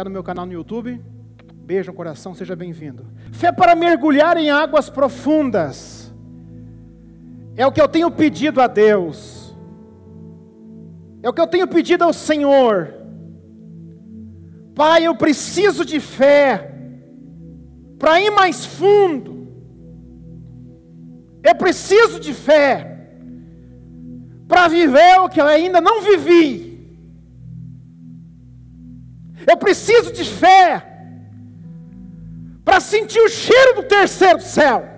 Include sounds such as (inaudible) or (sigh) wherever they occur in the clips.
Está no meu canal no YouTube, beijo no coração, seja bem-vindo. Fé para mergulhar em águas profundas. É o que eu tenho pedido a Deus. É o que eu tenho pedido ao Senhor. Pai, eu preciso de fé para ir mais fundo. Eu preciso de fé para viver o que eu ainda não vivi. Eu preciso de fé para sentir o cheiro do terceiro céu.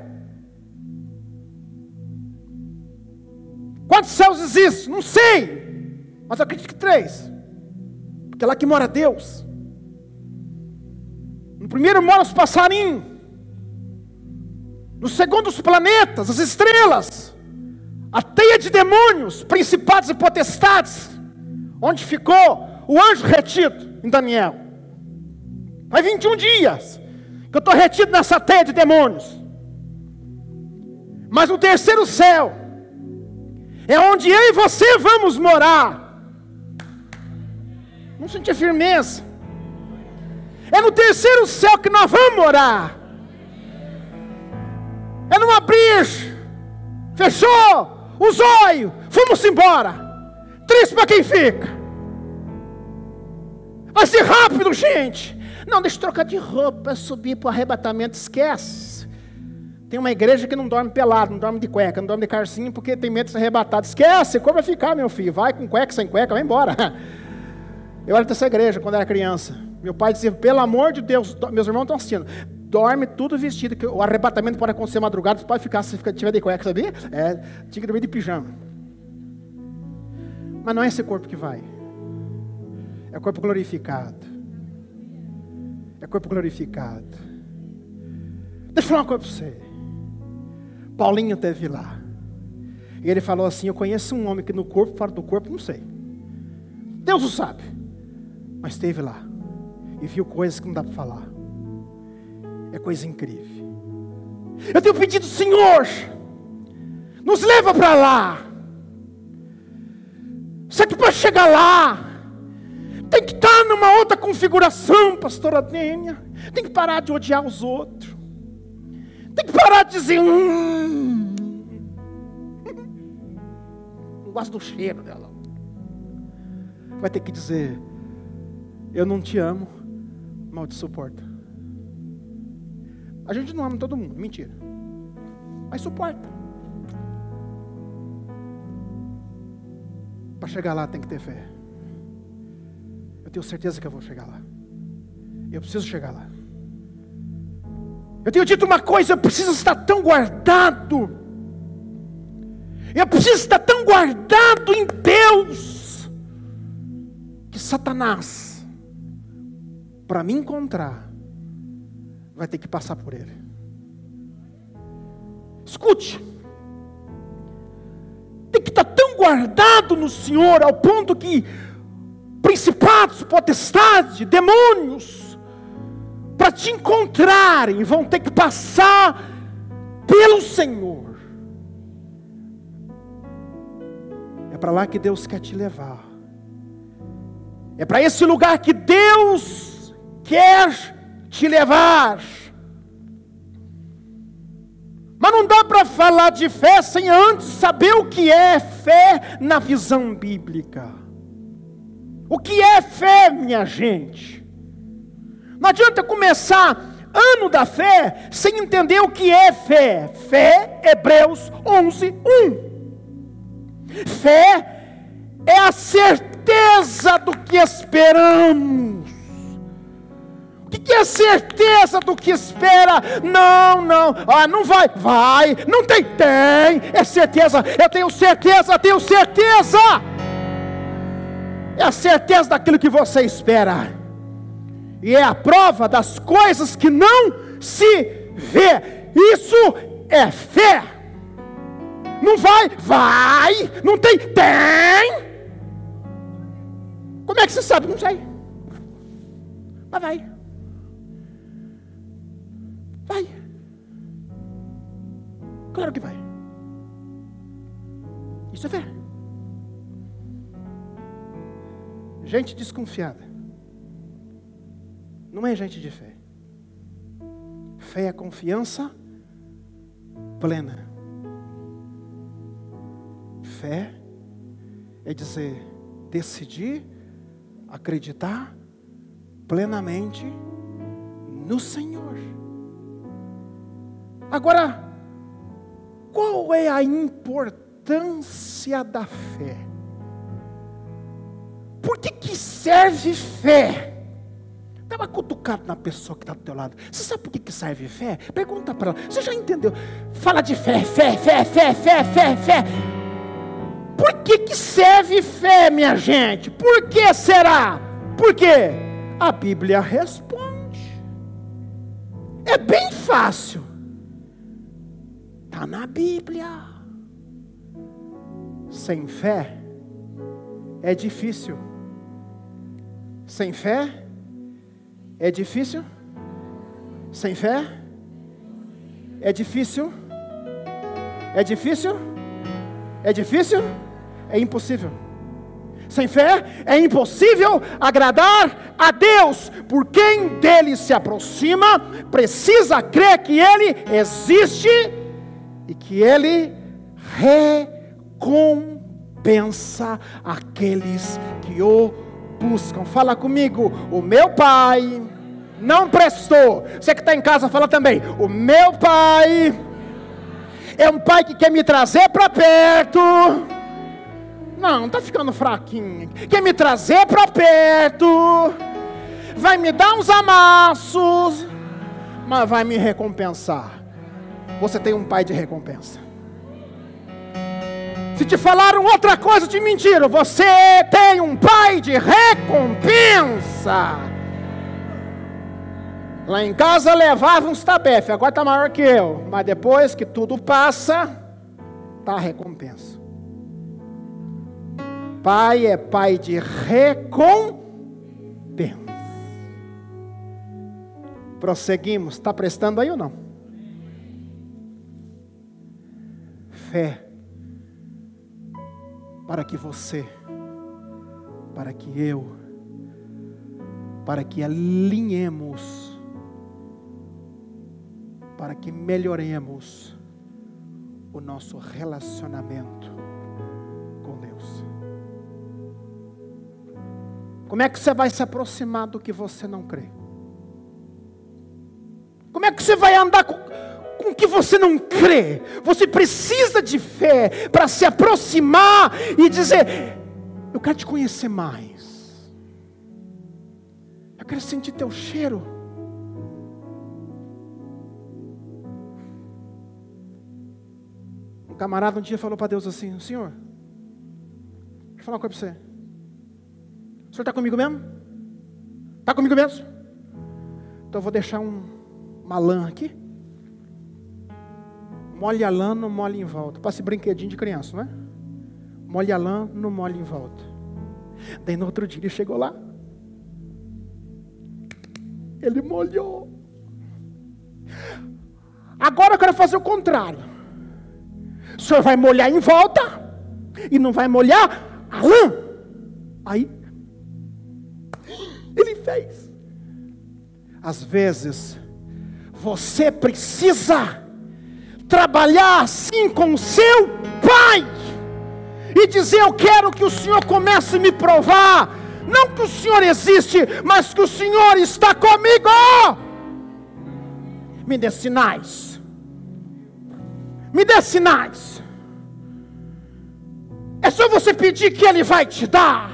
Quantos céus existem? Não sei, mas eu acredito que três, porque é lá que mora Deus. No primeiro mora os passarinhos, no segundo os planetas, as estrelas, a teia de demônios, principados e potestades, onde ficou o anjo retido em Daniel. Faz 21 dias que eu estou retido nessa teia de demônios. Mas o terceiro céu é onde eu e você vamos morar. Não sentir firmeza. É no terceiro céu que nós vamos morar. É não abrir. Fechou os olhos. Fomos embora. Triste para quem fica. Vai ser rápido, gente. Não, deixa eu trocar de roupa, subir para o arrebatamento, esquece. Tem uma igreja que não dorme pelado, não dorme de cueca, não dorme de carcinho, porque tem medo de ser arrebatado. Esquece, como vai ficar, meu filho? Vai com cueca, sem cueca, vai embora. (laughs) Eu era dessa igreja quando era criança. Meu pai dizia, pelo amor de Deus, meus irmãos estão assistindo, dorme tudo vestido, que o arrebatamento pode acontecer madrugada, você pode ficar, se tiver de cueca, sabia? É, tinha que dormir de pijama. Mas não é esse corpo que vai. É corpo glorificado. É corpo glorificado. Deixa eu falar uma coisa para você. Paulinho teve lá. E ele falou assim: Eu conheço um homem que no corpo, fora do corpo, não sei. Deus o sabe. Mas esteve lá. E viu coisas que não dá para falar. É coisa incrível. Eu tenho pedido, Senhor, nos leva para lá. Só que para chegar lá, tem que estar numa outra configuração, pastora Dênia. Tem que parar de odiar os outros. Tem que parar de dizer. Hum. (laughs) Não gosto do cheiro dela. Vai ter que dizer: Eu não te amo, mal te suporta. A gente não ama todo mundo, mentira. Mas suporta. Para chegar lá tem que ter fé tenho certeza que eu vou chegar lá. Eu preciso chegar lá. Eu tenho dito uma coisa, eu preciso estar tão guardado. Eu preciso estar tão guardado em Deus. Que Satanás, para me encontrar, vai ter que passar por ele. Escute. Tem que estar tão guardado no Senhor ao ponto que principados, potestades, demônios, para te encontrarem, vão ter que passar pelo Senhor. É para lá que Deus quer te levar. É para esse lugar que Deus quer te levar. Mas não dá para falar de fé sem antes saber o que é fé na visão bíblica. O que é fé, minha gente? Não adianta começar ano da fé sem entender o que é fé. Fé, Hebreus 11, 1. Fé é a certeza do que esperamos. O que é certeza do que espera? Não, não, ah, não vai, vai, não tem, tem, é certeza, eu tenho certeza, tenho certeza é a certeza daquilo que você espera, e é a prova das coisas que não se vê. Isso é fé. Não vai, vai, não tem, tem. Como é que você sabe? Não sei. Mas vai. Vai. Claro que vai. Isso é fé. Gente desconfiada. não é gente de fé. Fé é confiança plena. Fé é dizer, decidir acreditar plenamente no Senhor. Agora, qual é a importância da fé? Que, que serve fé? Estava cutucado na pessoa que está do teu lado. Você sabe por que, que serve fé? Pergunta para ela. Você já entendeu? Fala de fé, fé, fé, fé, fé, fé, fé. Por que, que serve fé, minha gente? Por que será? Por quê? A Bíblia responde. É bem fácil. Está na Bíblia. Sem fé é difícil. Sem fé é difícil? Sem fé? É difícil? É difícil? É difícil? É impossível. Sem fé é impossível agradar a Deus, por quem dele se aproxima, precisa crer que ele existe e que ele recompensa aqueles que o buscam. Fala comigo, o meu Pai não prestou. Você que está em casa, fala também. O meu pai é um pai que quer me trazer para perto. Não, está ficando fraquinho. Quer me trazer para perto. Vai me dar uns amassos. Mas vai me recompensar. Você tem um pai de recompensa. Se te falaram outra coisa de mentira, você tem um pai de recompensa. Lá em casa levava uns tabefe, agora está maior que eu. Mas depois que tudo passa, está a recompensa. Pai é pai de recompensa. Prosseguimos. Está prestando aí ou não? Fé. Para que você, para que eu, para que alinhemos para que melhoremos o nosso relacionamento com Deus. Como é que você vai se aproximar do que você não crê? Como é que você vai andar com, o que você não crê? Você precisa de fé para se aproximar e dizer: Eu quero te conhecer mais. Eu quero sentir teu cheiro. camarada um dia falou para Deus assim: Senhor, deixa eu falar uma coisa para você. O senhor está comigo mesmo? Está comigo mesmo? Então eu vou deixar um, uma lã aqui. Molhe a lã, não molhe em volta. Passe brinquedinho de criança, não é? Molhe a lã, não molhe em volta. Daí no outro dia ele chegou lá. Ele molhou. Agora eu quero fazer o contrário. O senhor vai molhar em volta e não vai molhar a lã. Aí, ele fez. Às vezes, você precisa trabalhar assim com o seu pai e dizer: Eu quero que o Senhor comece a me provar. Não que o Senhor existe, mas que o Senhor está comigo. Me dê sinais me dê sinais. É só você pedir que Ele vai te dar.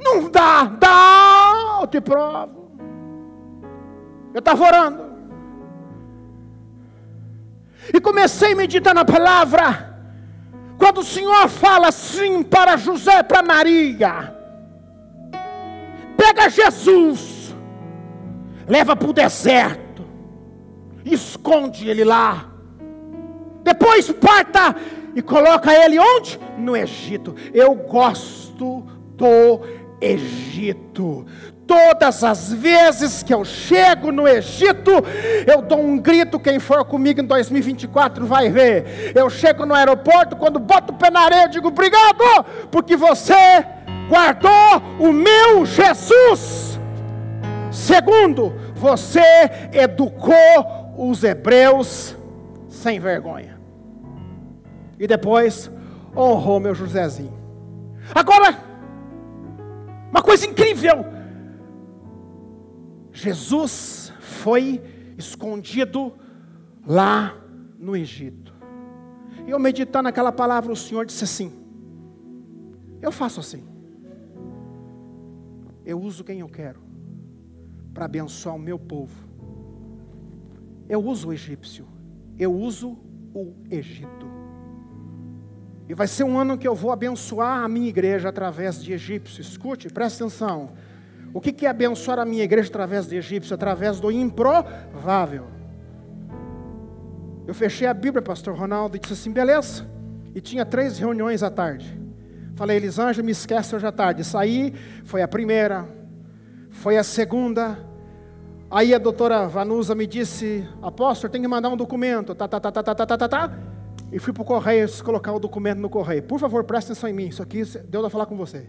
Não dá, dá, eu te provo. Eu estava orando. E comecei a meditar na palavra. Quando o Senhor fala assim para José, para Maria: Pega Jesus, leva para o deserto esconde ele lá. Depois parta e coloca ele onde? No Egito. Eu gosto do Egito. Todas as vezes que eu chego no Egito, eu dou um grito. Quem for comigo em 2024 vai ver. Eu chego no aeroporto, quando boto o pé na areia, eu digo obrigado, porque você guardou o meu Jesus. Segundo, você educou os hebreus sem vergonha. E depois honrou meu Josézinho. Agora, uma coisa incrível. Jesus foi escondido lá no Egito. E eu meditando naquela palavra, o Senhor disse assim: Eu faço assim. Eu uso quem eu quero para abençoar o meu povo. Eu uso o egípcio, eu uso o Egito. E vai ser um ano que eu vou abençoar a minha igreja através de egípcio. Escute, preste atenção. O que é abençoar a minha igreja através de egípcio? Através do improvável. Eu fechei a Bíblia, pastor Ronaldo, e disse assim: beleza. E tinha três reuniões à tarde. Falei, Elisângela, me esquece hoje à tarde. Saí, foi a primeira, foi a segunda. Aí a doutora Vanusa me disse, apóstolo, tem que mandar um documento. Tá, tá, tá, tá, tá, tá, tá. tá. E fui para o correio colocar o documento no correio. Por favor, preste atenção em mim. Isso aqui Deus vai falar com você.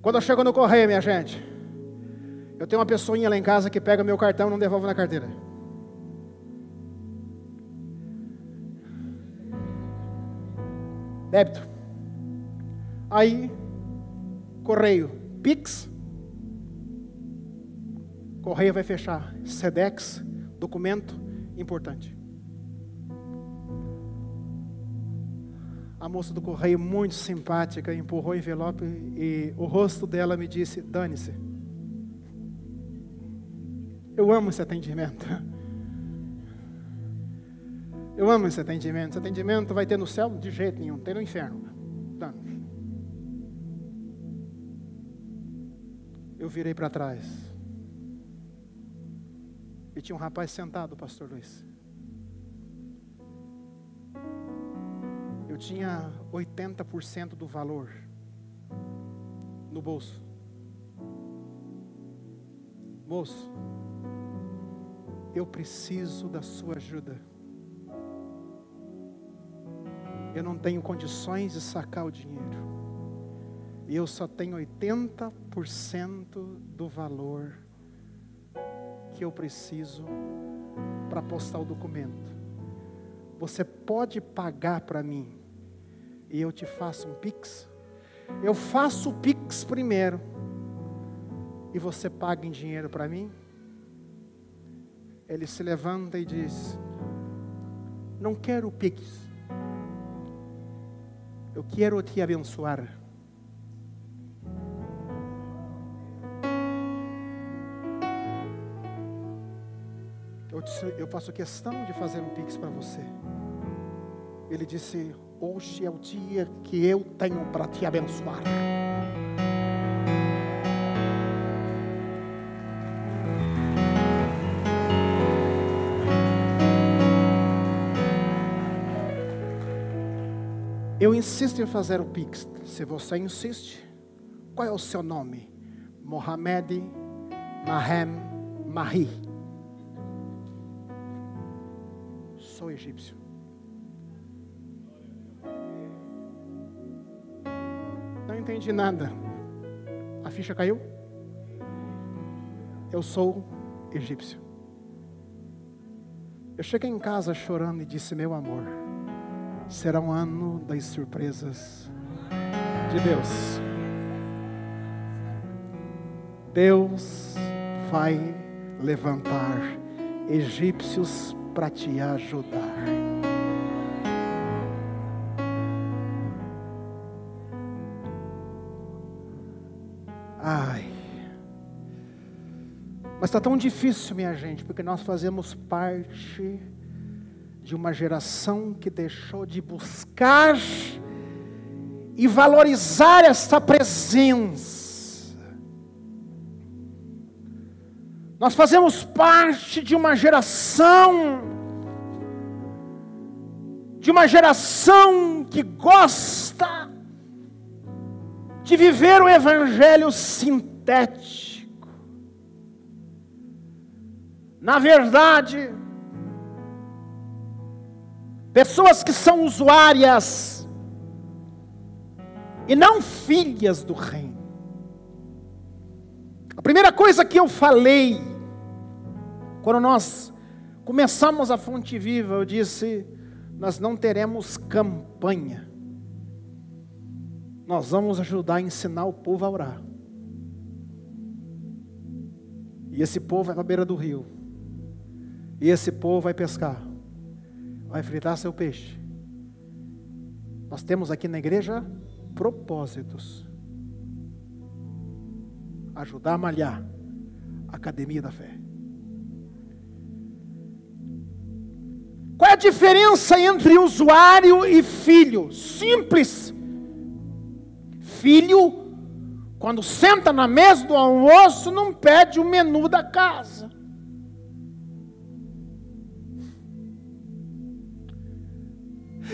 Quando eu chego no correio, minha gente, eu tenho uma pessoinha lá em casa que pega meu cartão e não devolve na carteira. Débito. Aí, correio, Pix. Correio vai fechar. Sedex, documento importante. A moça do correio, muito simpática, empurrou o envelope e o rosto dela me disse: dane-se. Eu amo esse atendimento. Eu amo esse atendimento. Esse atendimento vai ter no céu? De jeito nenhum, tem no inferno. Eu virei para trás. E tinha um rapaz sentado, pastor Luiz. Eu tinha 80% do valor no bolso. Moço, eu preciso da sua ajuda. Eu não tenho condições de sacar o dinheiro. E eu só tenho 80% do valor que eu preciso para postar o documento. Você pode pagar para mim e eu te faço um pix? Eu faço o pix primeiro e você paga em dinheiro para mim? Ele se levanta e diz: Não quero o pix. Eu quero te abençoar. Eu, eu faço questão de fazer um pix para você. Ele disse: Hoje é o dia que eu tenho para te abençoar. Eu insisto em fazer o Pix. Se você insiste, qual é o seu nome? Mohamed Mahem Mahi. Sou egípcio. Não entendi nada. A ficha caiu? Eu sou egípcio. Eu cheguei em casa chorando e disse: Meu amor será um ano das surpresas de Deus. Deus vai levantar egípcios para te ajudar. Mas está tão difícil, minha gente, porque nós fazemos parte de uma geração que deixou de buscar e valorizar esta presença. Nós fazemos parte de uma geração, de uma geração que gosta de viver o evangelho sintético. Na verdade, pessoas que são usuárias e não filhas do reino. A primeira coisa que eu falei, quando nós começamos a Fonte Viva, eu disse: nós não teremos campanha, nós vamos ajudar a ensinar o povo a orar. E esse povo vai para a beira do rio, e esse povo vai pescar, vai fritar seu peixe. Nós temos aqui na igreja propósitos. Ajudar a malhar academia da fé. Qual é a diferença entre usuário e filho? Simples. Filho, quando senta na mesa do almoço, não pede o menu da casa.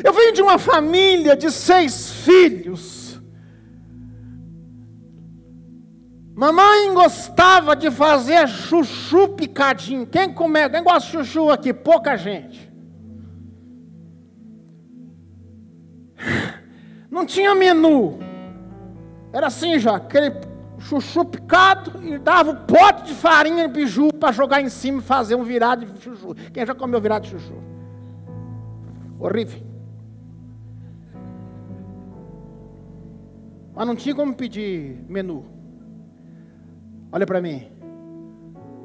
Eu venho de uma família de seis filhos. Mamãe gostava de fazer chuchu picadinho. Quem come, quem gosta de chuchu aqui? Pouca gente. Não tinha menu. Era assim já, aquele chuchu picado e dava um pote de farinha de biju para jogar em cima e fazer um virado de chuchu. Quem já comeu virado de chuchu? Horrível. Mas não tinha como pedir menu. Olha para mim.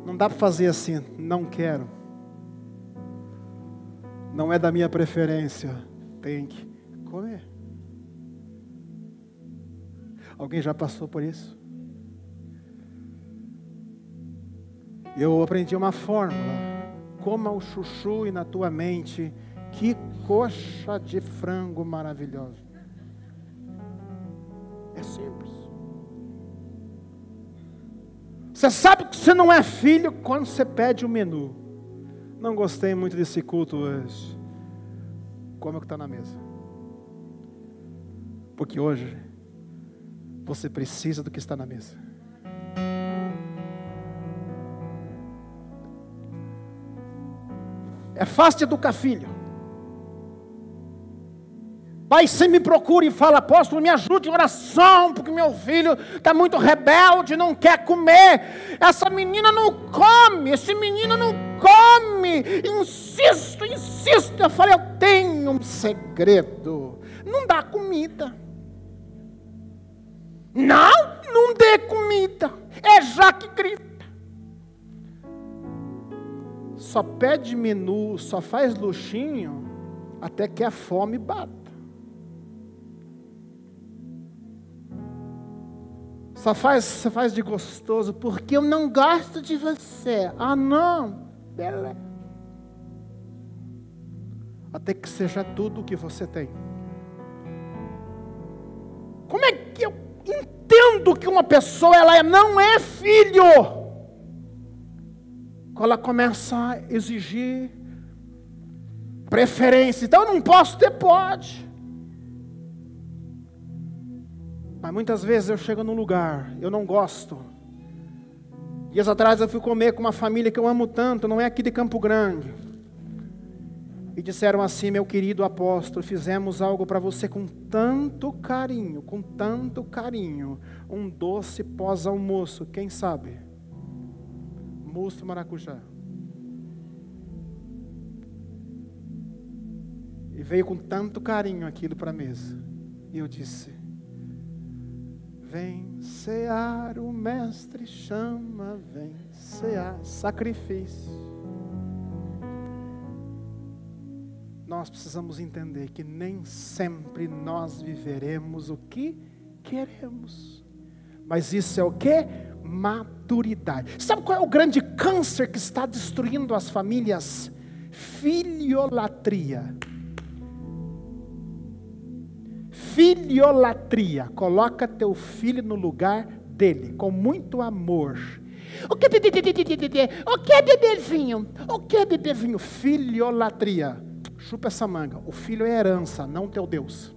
Não dá para fazer assim, não quero. Não é da minha preferência. Tem que comer. Alguém já passou por isso? Eu aprendi uma fórmula. Coma o chuchu e na tua mente, que coxa de frango maravilhoso. É simples. Você sabe que você não é filho quando você pede o menu. Não gostei muito desse culto hoje. Como é que está na mesa? Porque hoje você precisa do que está na mesa. É fácil educar filho. Pai, você me procura e fala, apóstolo, me ajude em oração, porque meu filho está muito rebelde, não quer comer. Essa menina não come, esse menino não come. Insisto, insisto. Eu falei, eu tenho um segredo. Não dá comida. Não, não dê comida. É já que grita. Só pede menu, só faz luxinho, até que a fome bata. Só faz, só faz de gostoso porque eu não gosto de você. Ah, não. Beleza. Até que seja tudo o que você tem. Como é que eu entendo que uma pessoa ela não é filho? Quando ela começa a exigir preferência. Então eu não posso ter, pode. Mas muitas vezes eu chego num lugar, eu não gosto. Dias atrás eu fui comer com uma família que eu amo tanto, não é aqui de Campo Grande. E disseram assim, meu querido apóstolo, fizemos algo para você com tanto carinho, com tanto carinho. Um doce pós-almoço, quem sabe? Moço maracujá. E veio com tanto carinho aquilo para a mesa. E eu disse: Vem cear, o mestre chama, vem cear, sacrifício. Nós precisamos entender que nem sempre nós viveremos o que queremos. Mas isso é o que? Maturidade. Sabe qual é o grande câncer que está destruindo as famílias? Filiolatria. Filiolatria. Coloca teu filho no lugar dele, com muito amor. O que O que bebezinho? O que bebezinho? Filiolatria. Chupa essa manga. O filho é herança, não teu Deus.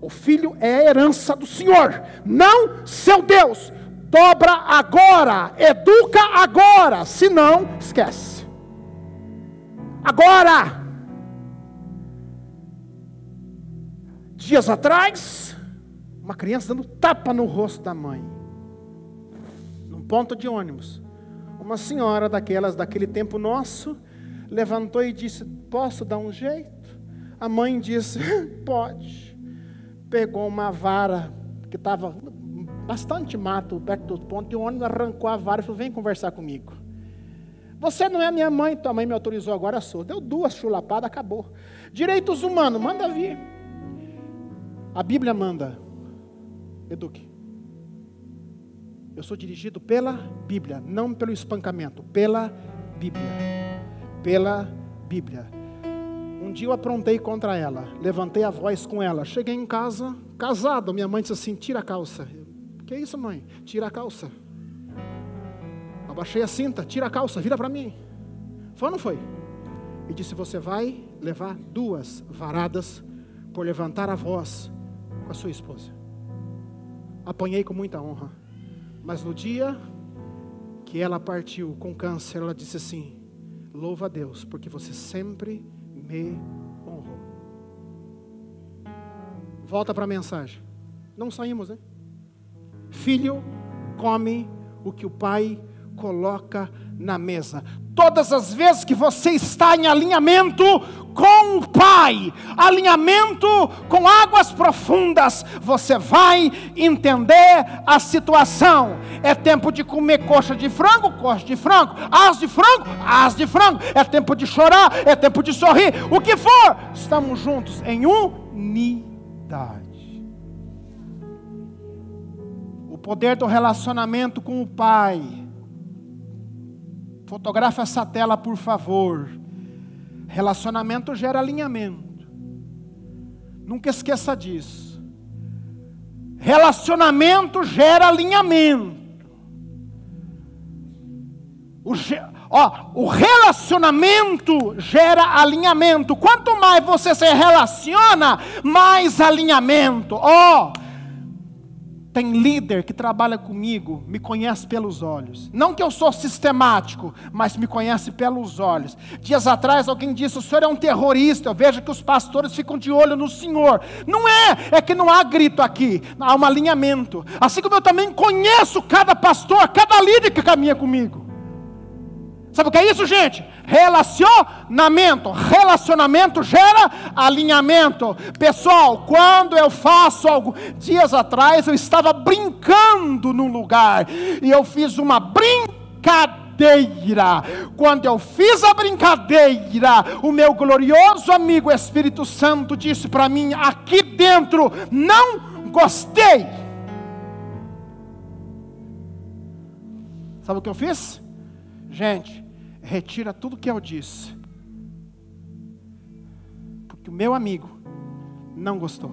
O filho é a herança do Senhor, não seu Deus. Dobra agora, educa agora, senão esquece. Agora. Dias atrás, uma criança dando tapa no rosto da mãe. Num ponto de ônibus. Uma senhora daquelas, daquele tempo nosso, levantou e disse: Posso dar um jeito? A mãe disse: (laughs) Pode. Pegou uma vara que estava bastante mato perto do ponto, e o ônibus arrancou a vara e falou: Vem conversar comigo. Você não é minha mãe, tua mãe me autorizou, agora sou. Deu duas chulapadas, acabou. Direitos humanos, manda vir. A Bíblia manda. Eduque. Eu sou dirigido pela Bíblia, não pelo espancamento, pela Bíblia. Pela Bíblia. Um dia eu aprontei contra ela, levantei a voz com ela. Cheguei em casa, casado. Minha mãe disse assim: tira a calça. Que isso, mãe? Tira a calça. Abaixei a cinta, tira a calça, vira para mim. Foi ou não foi? E disse: Você vai levar duas varadas por levantar a voz com a sua esposa. Apanhei com muita honra. Mas no dia que ela partiu com câncer, ela disse assim: Louva a Deus, porque você sempre me honrou. Volta para a mensagem. Não saímos, né? Filho come o que o pai coloca na mesa. Todas as vezes que você está em alinhamento com o Pai, alinhamento com águas profundas, você vai entender a situação. É tempo de comer coxa de frango, coxa de frango, as de frango, as de frango. É tempo de chorar, é tempo de sorrir. O que for, estamos juntos em unidade. O poder do relacionamento com o Pai Fotografa essa tela, por favor. Relacionamento gera alinhamento. Nunca esqueça disso. Relacionamento gera alinhamento. O, ó, o relacionamento gera alinhamento. Quanto mais você se relaciona, mais alinhamento. Ó, tem líder que trabalha comigo, me conhece pelos olhos. Não que eu sou sistemático, mas me conhece pelos olhos. Dias atrás alguém disse: o senhor é um terrorista. Eu vejo que os pastores ficam de olho no senhor. Não é, é que não há grito aqui, há um alinhamento. Assim como eu também conheço cada pastor, cada líder que caminha comigo. Sabe o que é isso, gente? Relacionamento. Relacionamento gera alinhamento. Pessoal, quando eu faço algo, dias atrás eu estava brincando num lugar e eu fiz uma brincadeira. Quando eu fiz a brincadeira, o meu glorioso amigo Espírito Santo disse para mim aqui dentro: não gostei. Sabe o que eu fiz? Gente, retira tudo que eu disse. Porque o meu amigo não gostou.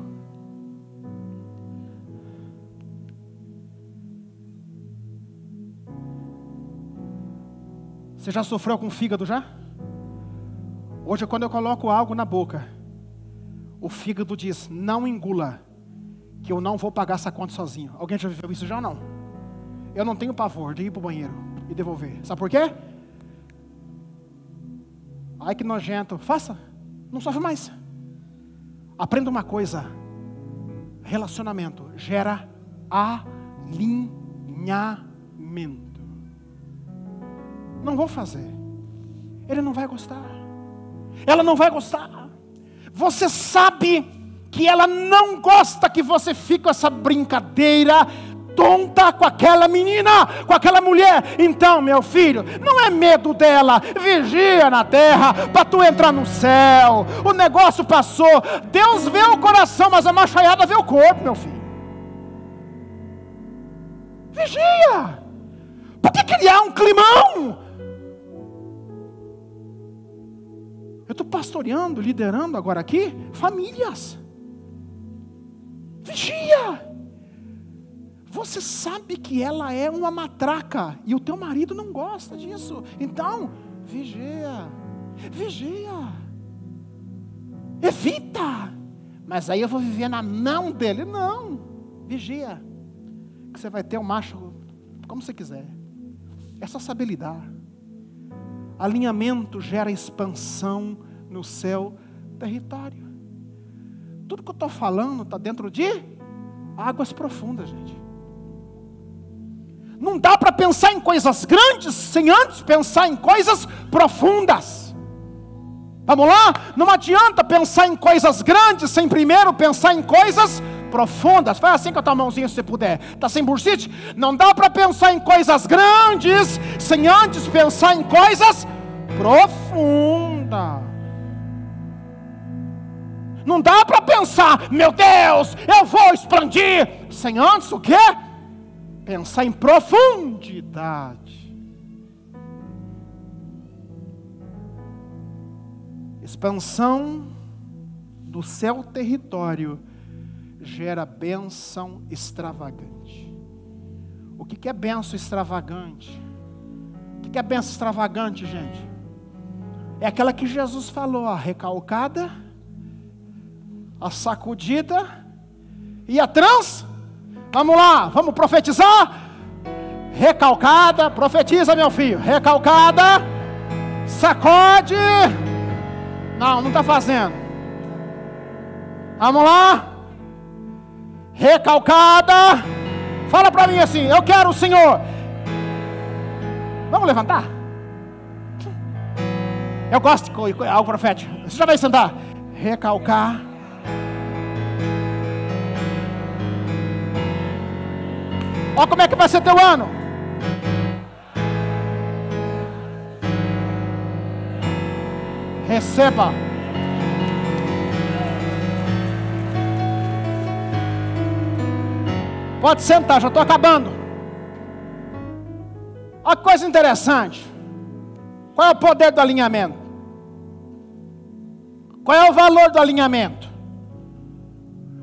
Você já sofreu com fígado já? Hoje, quando eu coloco algo na boca, o fígado diz: não engula, que eu não vou pagar essa conta sozinho. Alguém já viveu isso já ou não? Eu não tenho pavor de ir para o banheiro e devolver. Sabe por quê? Ai que nojento. Faça. Não sofre mais. Aprenda uma coisa. Relacionamento gera alinhamento. Não vou fazer. Ele não vai gostar. Ela não vai gostar. Você sabe que ela não gosta que você fique com essa brincadeira tonta com aquela menina, com aquela mulher. Então, meu filho, não é medo dela, vigia na terra para tu entrar no céu. O negócio passou. Deus vê o coração, mas a machaiada vê o corpo, meu filho. Vigia. Por que criar um climão? Eu estou pastoreando, liderando agora aqui famílias. Vigia. Você sabe que ela é uma matraca e o teu marido não gosta disso. Então, vigia. Vigia. Evita. Mas aí eu vou viver na mão dele. Não. Vigia. Que você vai ter um macho como você quiser. É só saber lidar. Alinhamento gera expansão no seu território. Tu tudo que eu estou falando está dentro de águas profundas, gente. Não dá para pensar em coisas grandes sem antes pensar em coisas profundas. Vamos lá? Não adianta pensar em coisas grandes sem primeiro pensar em coisas profundas. Faz assim com a tua mãozinha se você puder. Está sem bursite? Não dá para pensar em coisas grandes sem antes pensar em coisas profundas. Não dá para pensar, meu Deus, eu vou expandir, sem antes o quê? Pensar em profundidade. Expansão do seu território gera bênção extravagante. O que é bênção extravagante? O que é bênção extravagante, gente? É aquela que Jesus falou, a recalcada, a sacudida e a trans. Vamos lá, vamos profetizar. Recalcada, profetiza, meu filho. Recalcada, sacode. Não, não está fazendo. Vamos lá. Recalcada. Fala para mim assim: Eu quero o Senhor. Vamos levantar? Eu gosto de algo profético. Você já vai sentar. Recalcar. Olha como é que vai ser teu ano. Receba. Pode sentar, já estou acabando. Olha que coisa interessante. Qual é o poder do alinhamento? Qual é o valor do alinhamento?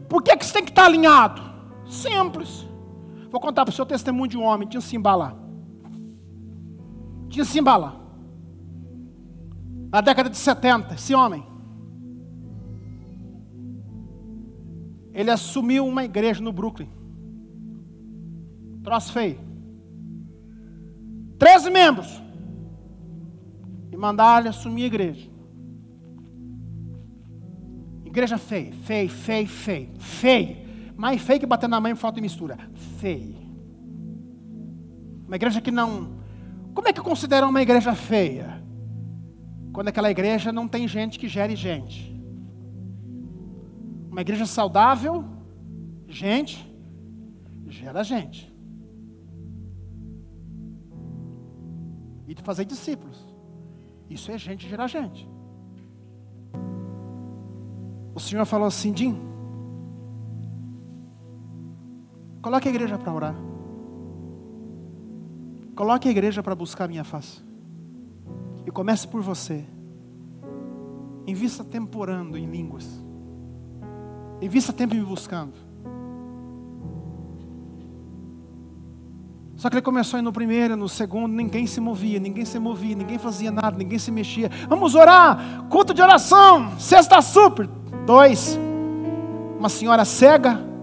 Por que, que você tem que estar alinhado? Simples. Vou contar para o seu testemunho de um homem, tinha Simbala. Tinha Simbala. Na década de 70, esse homem. Ele assumiu uma igreja no Brooklyn. Troço feio. Treze membros. E mandaram ele assumir a igreja. Igreja feia, feia, feia, feia, feia. Mais feio que bater na mãe e falta de mistura. Feio. Uma igreja que não. Como é que considera uma igreja feia? Quando aquela igreja não tem gente que gere gente. Uma igreja saudável, gente, gera gente. E de fazer discípulos. Isso é gente gerar gente. O Senhor falou assim, Jim, Coloque a igreja para orar. Coloque a igreja para buscar a minha face. E comece por você. Invista tempo orando em línguas. Invista tempo me buscando. Só que ele começou a ir no primeiro, no segundo, ninguém se movia, ninguém se movia, ninguém fazia nada, ninguém se mexia. Vamos orar, culto de oração, sexta super. Dois, uma senhora cega,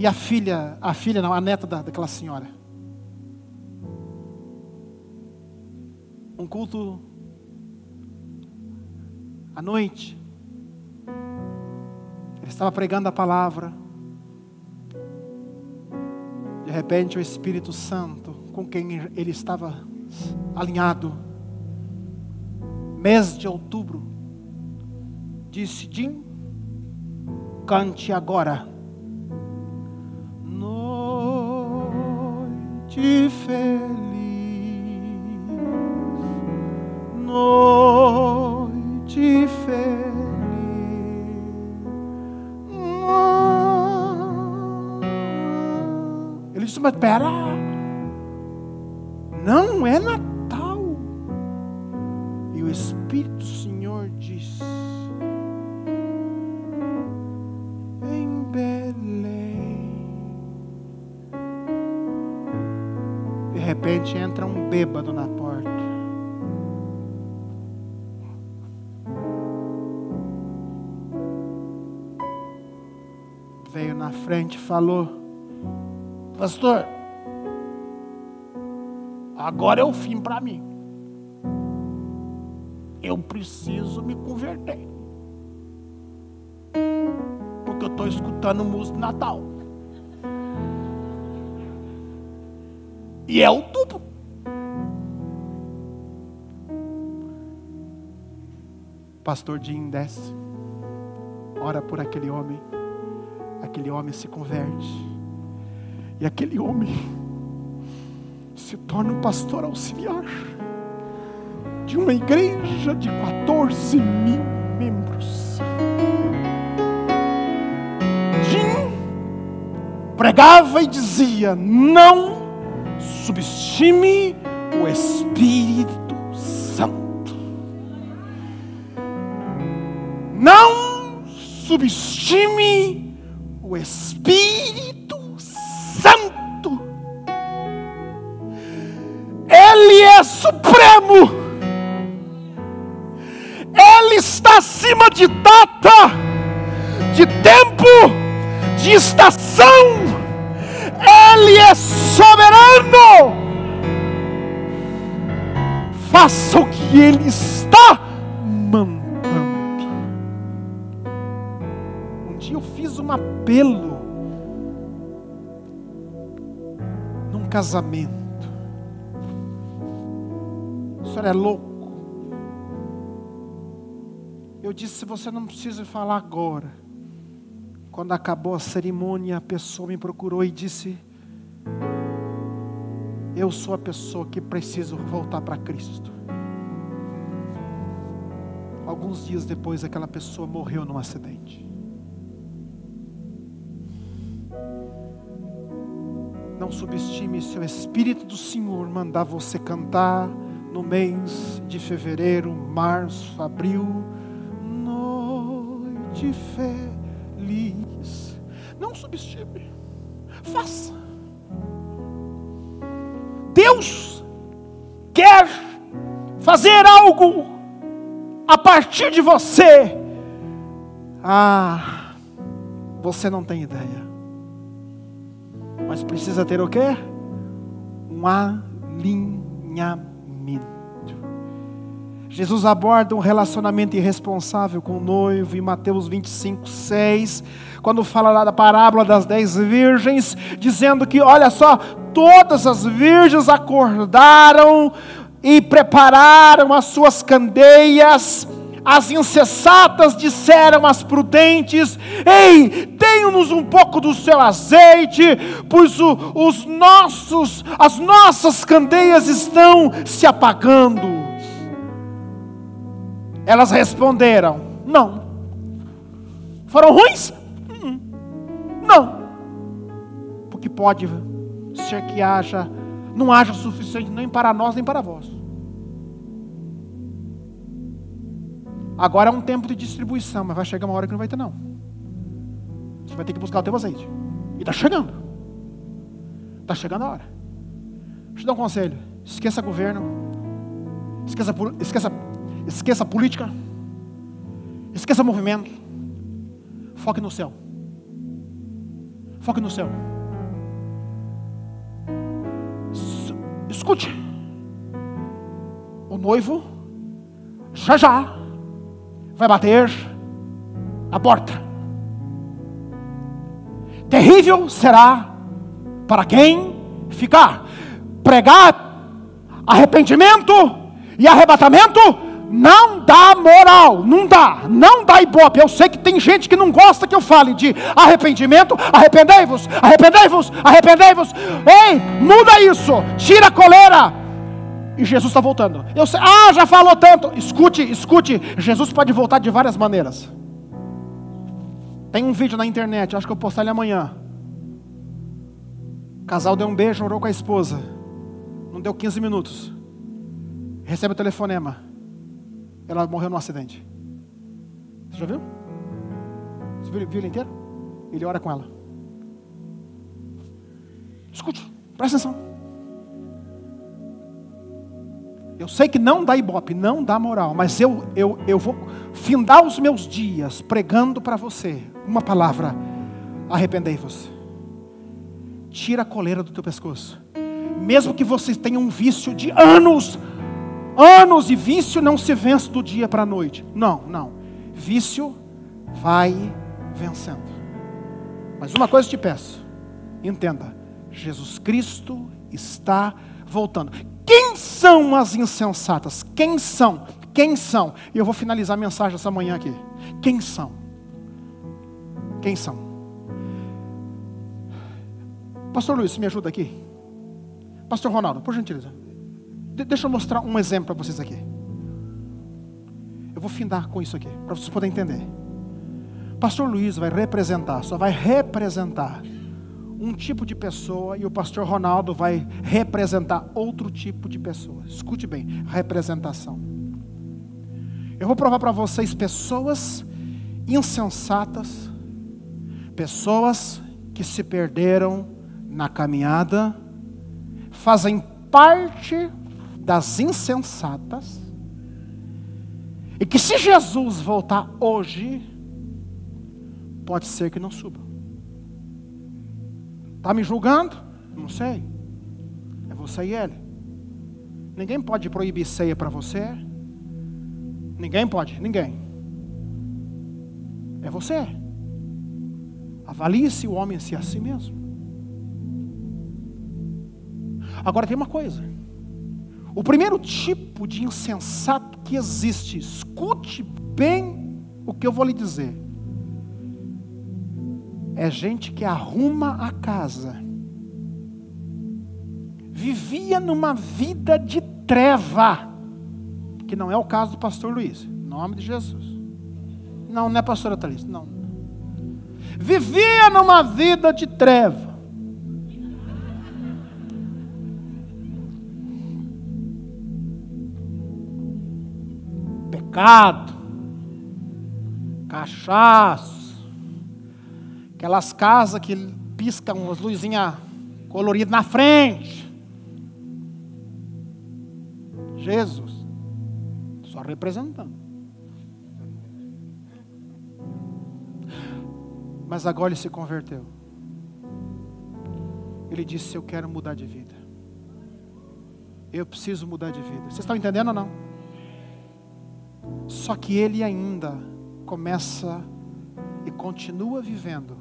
E a filha, a filha não, a neta da, daquela senhora. Um culto à noite. Ele estava pregando a palavra. De repente o Espírito Santo, com quem ele estava alinhado, mês de outubro, disse: Jim, cante agora. Noite feliz, noite feliz. Ele disse, mas pera, falou: Pastor, agora é o fim para mim. eu preciso me converter. Porque eu estou escutando música de Natal. E é o tubo. Pastor Jim desce, ora por aquele homem, aquele homem se converte, e aquele homem se torna um pastor auxiliar de uma igreja de 14 mil membros. Jim pregava e dizia: não subestime o Espírito Santo. Não subestime o Espírito Santo. Ele é supremo. Ele está acima de data, de tempo, de estação. Ele é soberano. Faça o que Ele está mandando. Um apelo num casamento. O senhor é louco. Eu disse: você não precisa falar agora. Quando acabou a cerimônia, a pessoa me procurou e disse: Eu sou a pessoa que preciso voltar para Cristo. Alguns dias depois, aquela pessoa morreu num acidente. Não subestime se o Espírito do Senhor mandar você cantar no mês de fevereiro, março, abril, noite feliz. Não subestime, faça. Deus quer fazer algo a partir de você. Ah, você não tem ideia. Mas precisa ter o quê? Um alinhamento. Jesus aborda um relacionamento irresponsável com o noivo em Mateus 25, 6, quando fala lá da parábola das dez virgens, dizendo que, olha só, todas as virgens acordaram e prepararam as suas candeias, as insensatas disseram às prudentes: Ei, tenham-nos um pouco do seu azeite, pois o, os nossos, as nossas candeias estão se apagando. Elas responderam: Não. Foram ruins? Não. Porque pode ser que haja, não haja suficiente nem para nós nem para vós. Agora é um tempo de distribuição, mas vai chegar uma hora que não vai ter não. Você vai ter que buscar o teu azeite. E está chegando. Está chegando a hora. Deixa eu dar um conselho. Esqueça governo. Esqueça, esqueça Esqueça política. Esqueça movimento. Foque no céu. Foque no céu. Escute. O noivo já já vai bater a porta. Terrível será para quem ficar. Pregar arrependimento e arrebatamento não dá moral, não dá, não dá ibope. Eu sei que tem gente que não gosta que eu fale de arrependimento, arrependei-vos, arrependei-vos, arrependei-vos. Ei, muda isso, tira a coleira. E Jesus está voltando. Eu sei, ah, já falou tanto. Escute, escute. Jesus pode voltar de várias maneiras. Tem um vídeo na internet, acho que eu postar ele amanhã. O casal deu um beijo, orou com a esposa. Não deu 15 minutos. Recebe o telefonema ela morreu num acidente. Você já viu? Você viu, viu ele inteiro? Ele ora com ela. Escute, presta atenção. Eu sei que não dá ibope, não dá moral, mas eu, eu, eu vou findar os meus dias pregando para você uma palavra: arrependei-vos. Tira a coleira do teu pescoço. Mesmo que você tenha um vício de anos, Anos e vício não se vence do dia para a noite. Não, não. Vício vai vencendo. Mas uma coisa te peço, entenda: Jesus Cristo está voltando. Quem são as insensatas? Quem são? Quem são? E eu vou finalizar a mensagem essa manhã aqui. Quem são? Quem são? Pastor Luiz, me ajuda aqui. Pastor Ronaldo, por gentileza. De deixa eu mostrar um exemplo para vocês aqui. Eu vou findar com isso aqui, para vocês poderem entender. Pastor Luiz vai representar, só vai representar um tipo de pessoa e o pastor Ronaldo vai representar outro tipo de pessoa. Escute bem, representação. Eu vou provar para vocês pessoas insensatas, pessoas que se perderam na caminhada, fazem parte das insensatas, e que se Jesus voltar hoje, pode ser que não suba. Está me julgando? Não sei. É você e ele. Ninguém pode proibir ceia para você. Ninguém pode, ninguém. É você. Avalie se o homem se a si mesmo. Agora tem uma coisa. O primeiro tipo de insensato que existe, escute bem o que eu vou lhe dizer é gente que arruma a casa, vivia numa vida de treva, que não é o caso do pastor Luiz, em nome de Jesus. Não, não é pastor Thalys, não. Vivia numa vida de treva. Pecado, cachaça, Aquelas casas que piscam as luzinhas coloridas na frente. Jesus, só representando. Mas agora ele se converteu. Ele disse: Eu quero mudar de vida. Eu preciso mudar de vida. Vocês estão entendendo ou não? Só que ele ainda começa e continua vivendo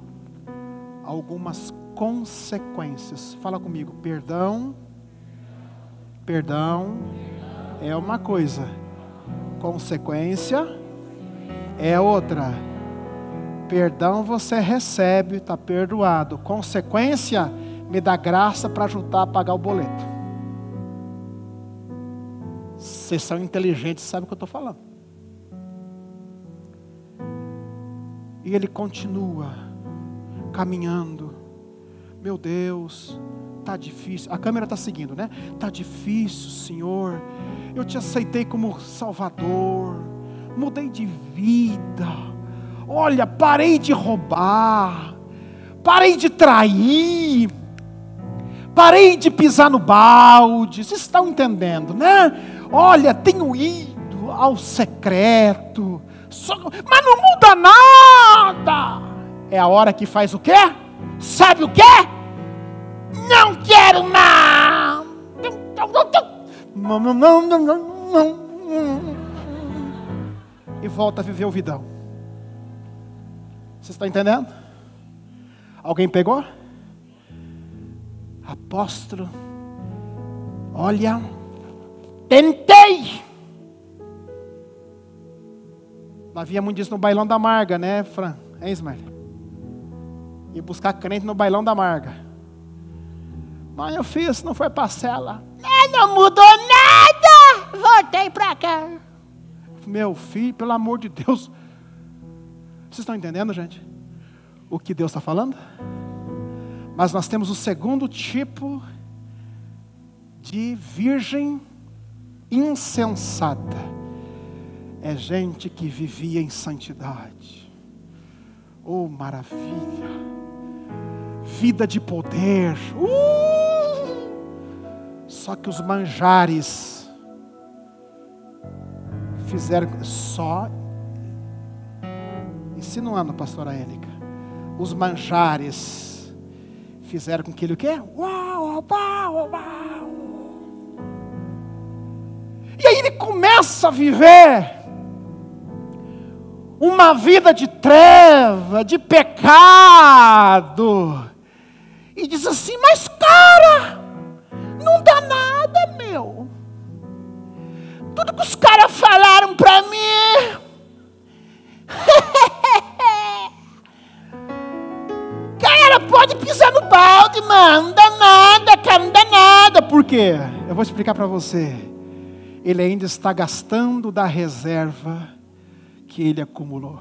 algumas consequências. Fala comigo, perdão. Perdão é uma coisa, consequência é outra. Perdão você recebe, está perdoado. Consequência, me dá graça para ajudar a pagar o boleto. Vocês são inteligentes, sabem o que eu estou falando. E ele continua caminhando. Meu Deus, tá difícil. A câmera está seguindo, né? Tá difícil, Senhor. Eu te aceitei como Salvador. Mudei de vida. Olha, parei de roubar. Parei de trair. Parei de pisar no balde. Vocês estão entendendo, né? Olha, tenho ido ao secreto. Mas não muda nada é a hora que faz o quê? Sabe o quê? Não quero não. E volta a viver o vidão. Você está entendendo? Alguém pegou? Apóstolo, olha, tentei. Havia muito disso no bailão da Marga, né, Fran? É, Ismael? E buscar crente no bailão da Marga. Mas eu fiz, não foi parcela. Não mudou nada. Voltei para cá. Meu filho, pelo amor de Deus. Vocês estão entendendo, gente? O que Deus está falando? Mas nós temos o segundo tipo de virgem insensata. É gente que vivia em santidade. Oh, maravilha! vida de poder. Uh! Só que os manjares fizeram só insinuando, pastora Élica. Os manjares fizeram com que ele o quê? Uau, uau, uau. E aí ele começa a viver uma vida de treva, de pecado, e diz assim: Mas cara, não dá nada, meu. Tudo que os caras falaram para mim. (laughs) cara, pode pisar no balde, mano. Não dá nada, cara, não dá nada. Por quê? Eu vou explicar para você. Ele ainda está gastando da reserva que ele acumulou.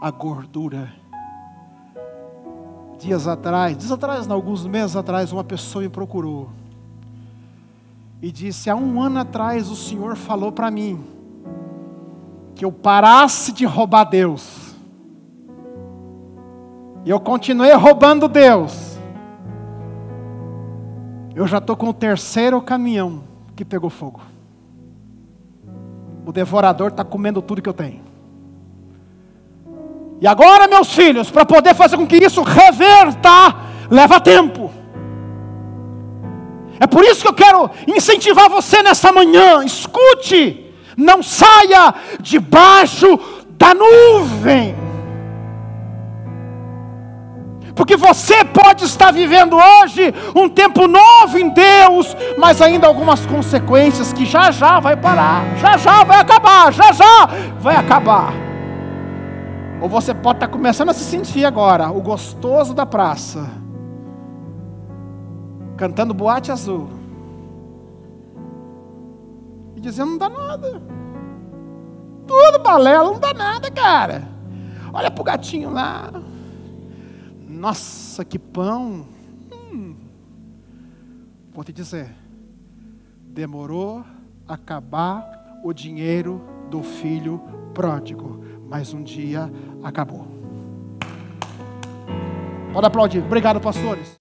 A gordura. Dias atrás, dias atrás, não, alguns meses atrás, uma pessoa me procurou e disse: Há um ano atrás o Senhor falou para mim que eu parasse de roubar Deus. E eu continuei roubando Deus. Eu já estou com o terceiro caminhão que pegou fogo. O devorador está comendo tudo que eu tenho. E agora, meus filhos, para poder fazer com que isso reverta, leva tempo. É por isso que eu quero incentivar você nessa manhã. Escute, não saia debaixo da nuvem. Porque você pode estar vivendo hoje um tempo novo em Deus, mas ainda algumas consequências que já já vai parar, já já vai acabar, já já vai acabar. Ou você pode estar começando a se sentir agora o gostoso da praça cantando boate azul. E dizendo, não dá nada. Tudo balela, não dá nada, cara. Olha pro gatinho lá. Nossa, que pão. Hum. Vou te dizer, demorou acabar o dinheiro do filho pródigo, mas um dia acabou. Pode aplaudir. Obrigado, pastores.